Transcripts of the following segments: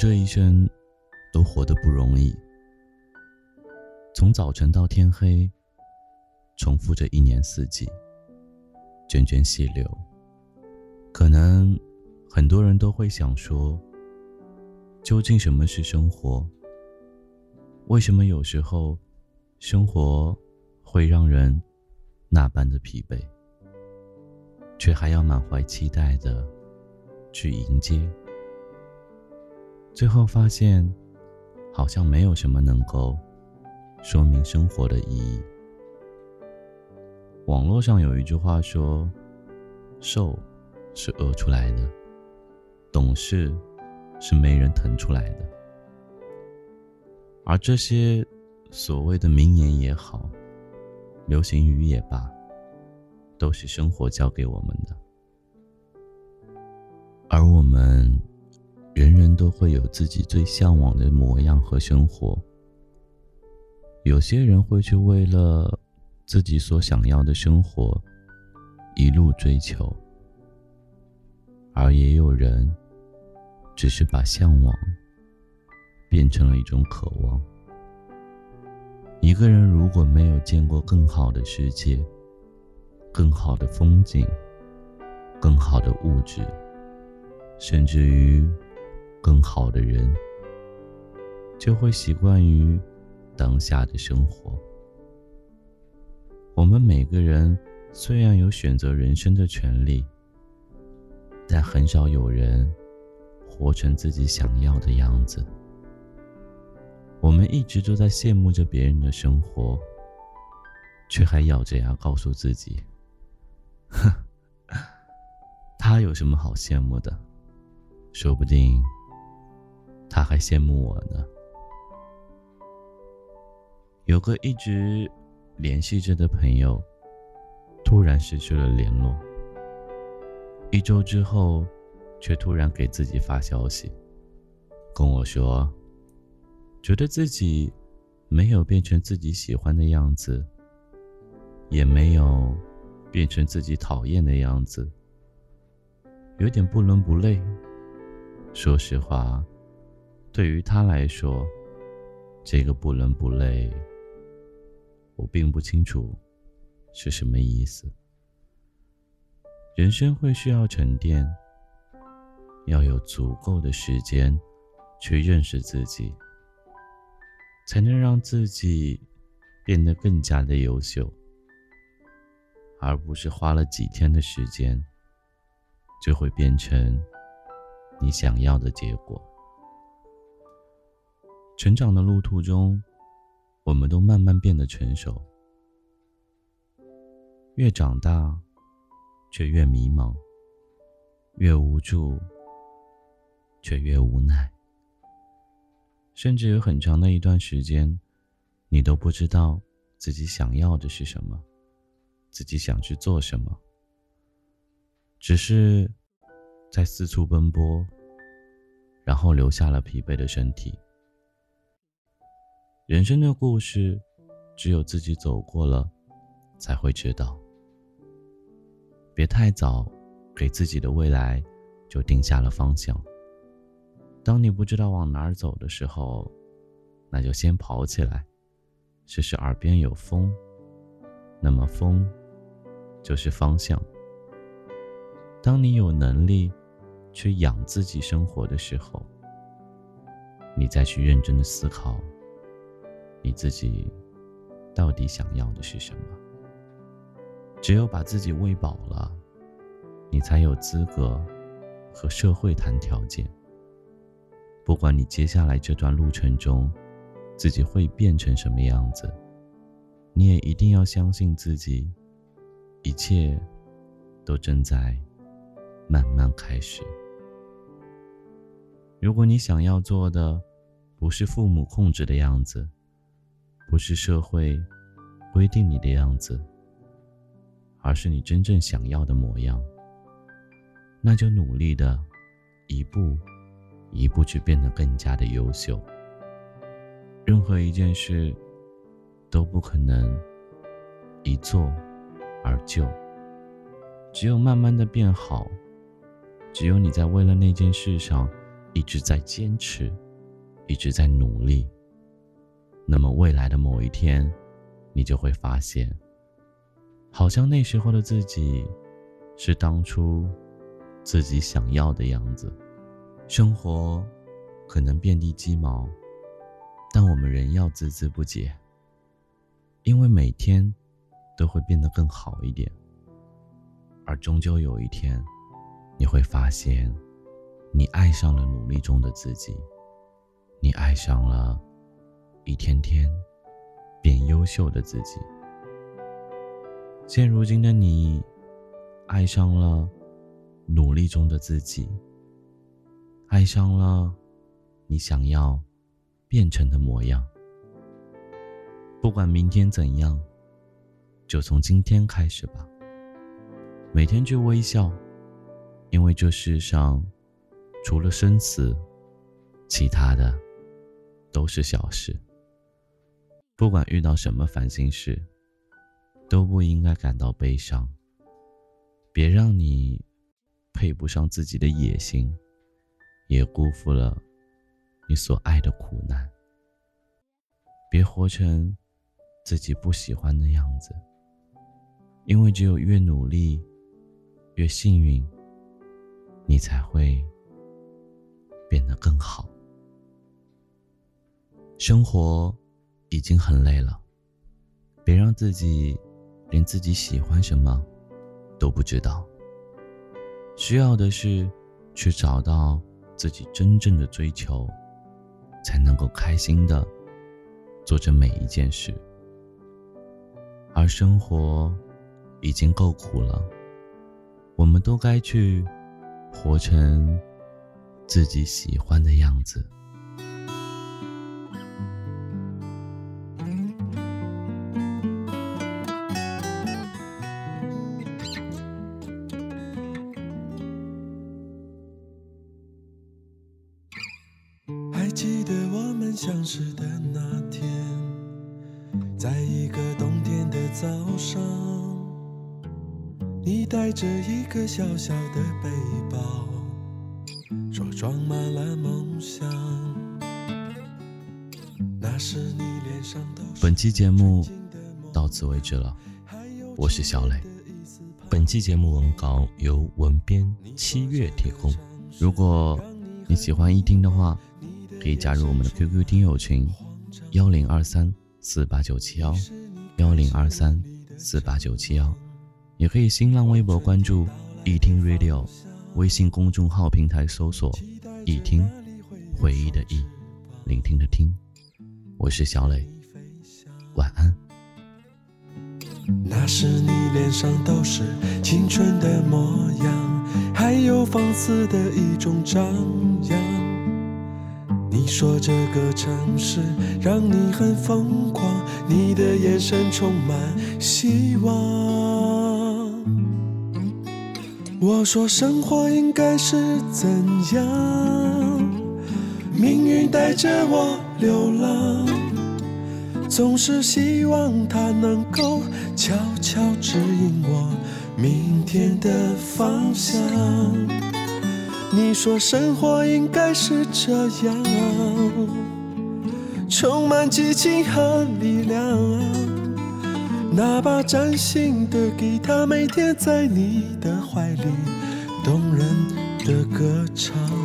这一生都活得不容易，从早晨到天黑，重复着一年四季，涓涓细流。可能很多人都会想说，究竟什么是生活？为什么有时候生活会让人那般的疲惫，却还要满怀期待的去迎接？最后发现，好像没有什么能够说明生活的意义。网络上有一句话说：“瘦是饿出来的，懂事是没人疼出来的。”而这些所谓的名言也好，流行语也罢，都是生活教给我们的，而我们。人人都会有自己最向往的模样和生活。有些人会去为了自己所想要的生活一路追求，而也有人只是把向往变成了一种渴望。一个人如果没有见过更好的世界、更好的风景、更好的物质，甚至于……更好的人，就会习惯于当下的生活。我们每个人虽然有选择人生的权利，但很少有人活成自己想要的样子。我们一直都在羡慕着别人的生活，却还咬着牙告诉自己：“哼，他有什么好羡慕的？说不定……”他还羡慕我呢。有个一直联系着的朋友，突然失去了联络。一周之后，却突然给自己发消息，跟我说，觉得自己没有变成自己喜欢的样子，也没有变成自己讨厌的样子，有点不伦不类。说实话。对于他来说，这个不伦不类，我并不清楚是什么意思。人生会需要沉淀，要有足够的时间去认识自己，才能让自己变得更加的优秀，而不是花了几天的时间就会变成你想要的结果。成长的路途中，我们都慢慢变得成熟。越长大，却越迷茫；越无助，却越无奈。甚至有很长的一段时间，你都不知道自己想要的是什么，自己想去做什么，只是在四处奔波，然后留下了疲惫的身体。人生的故事，只有自己走过了，才会知道。别太早给自己的未来就定下了方向。当你不知道往哪儿走的时候，那就先跑起来，试试耳边有风，那么风就是方向。当你有能力去养自己生活的时候，你再去认真的思考。你自己到底想要的是什么？只有把自己喂饱了，你才有资格和社会谈条件。不管你接下来这段路程中自己会变成什么样子，你也一定要相信自己，一切都正在慢慢开始。如果你想要做的不是父母控制的样子，不是社会规定你的样子，而是你真正想要的模样，那就努力的一步一步去变得更加的优秀。任何一件事都不可能一做而就，只有慢慢的变好，只有你在为了那件事上一直在坚持，一直在努力，那么未来的某一天，你就会发现。好像那时候的自己，是当初自己想要的样子。生活可能遍地鸡毛，但我们仍要孜孜不倦，因为每天都会变得更好一点。而终究有一天，你会发现，你爱上了努力中的自己，你爱上了一天天变优秀的自己。现如今的你，爱上了努力中的自己，爱上了你想要变成的模样。不管明天怎样，就从今天开始吧。每天去微笑，因为这世上除了生死，其他的都是小事。不管遇到什么烦心事。都不应该感到悲伤。别让你配不上自己的野心，也辜负了你所爱的苦难。别活成自己不喜欢的样子，因为只有越努力，越幸运，你才会变得更好。生活已经很累了，别让自己。连自己喜欢什么都不知道，需要的是去找到自己真正的追求，才能够开心的做着每一件事。而生活已经够苦了，我们都该去活成自己喜欢的样子。记得我们相识的那天，在一个冬天的早上，你带着一个小小的背包，说装满了梦想。那时你脸上都本期节目到此为止了，我是小磊。本期节目文稿由文编七月提供。如果你喜欢一听的话，可以加入我们的 QQ 听友群，幺零二三四八九七幺，幺零二三四八九七幺，也可以新浪微博关注“一听 Radio”，微信公众号平台搜索“一听”，回忆的忆，聆听的听，我是小磊，晚安。那时你脸上都是青春的模样，还有放肆的一种张扬。你说这个城市让你很疯狂，你的眼神充满希望。我说生活应该是怎样？命运带着我流浪，总是希望它能够悄悄指引我明天的方向。你说生活应该是这样，充满激情和力量，那把崭新的吉他，每天在你的怀里，动人的歌唱。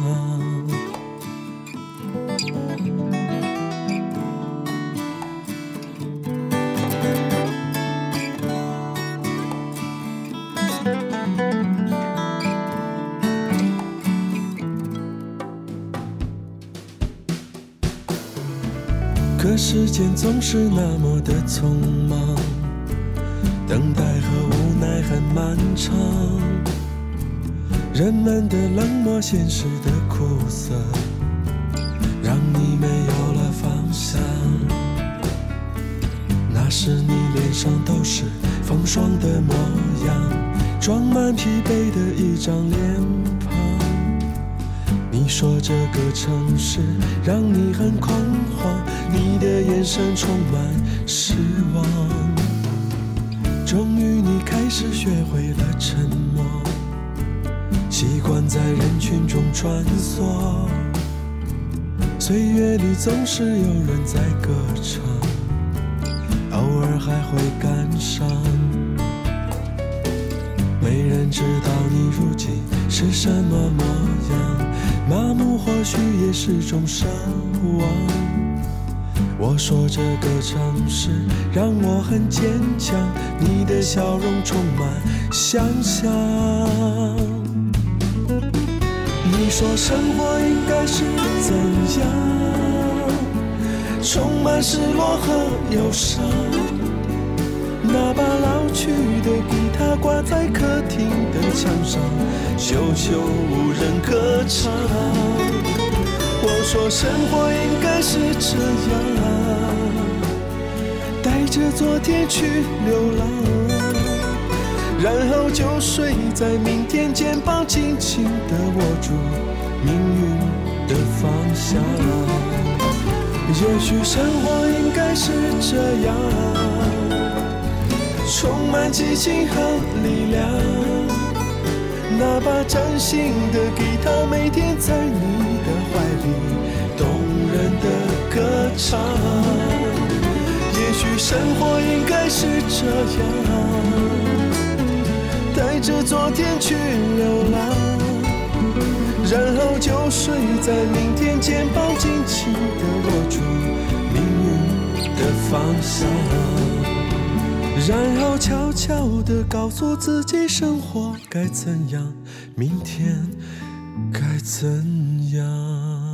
可是时间总是那么的匆忙，等待和无奈很漫长，人们的冷漠，现实的苦涩，让你没有了方向。那时你脸上都是风霜的模样，装满疲惫的一张脸庞。你说这个城市让你很恐慌，你的眼神充满失望。终于你开始学会了沉默，习惯在人群中穿梭。岁月里总是有人在歌唱，偶尔还会感伤。没人知道你如今是什么模样。麻木或许也是种奢望。我说这个城市让我很坚强，你的笑容充满想象。你说生活应该是怎样？充满失落和忧伤。那把老去的吉他挂在客厅的墙上，久久无人歌唱。我说生活应该是这样，带着昨天去流浪，然后就睡在明天，肩膀紧紧地握住命运的方向。也许生活应该是这样。充满激情和力量，那把崭新的吉他，每天在你的怀里动人的歌唱。也许生活应该是这样，带着昨天去流浪，然后就睡在明天，肩膀紧紧地握住命运的方向。然后悄悄地告诉自己，生活该怎样，明天该怎样。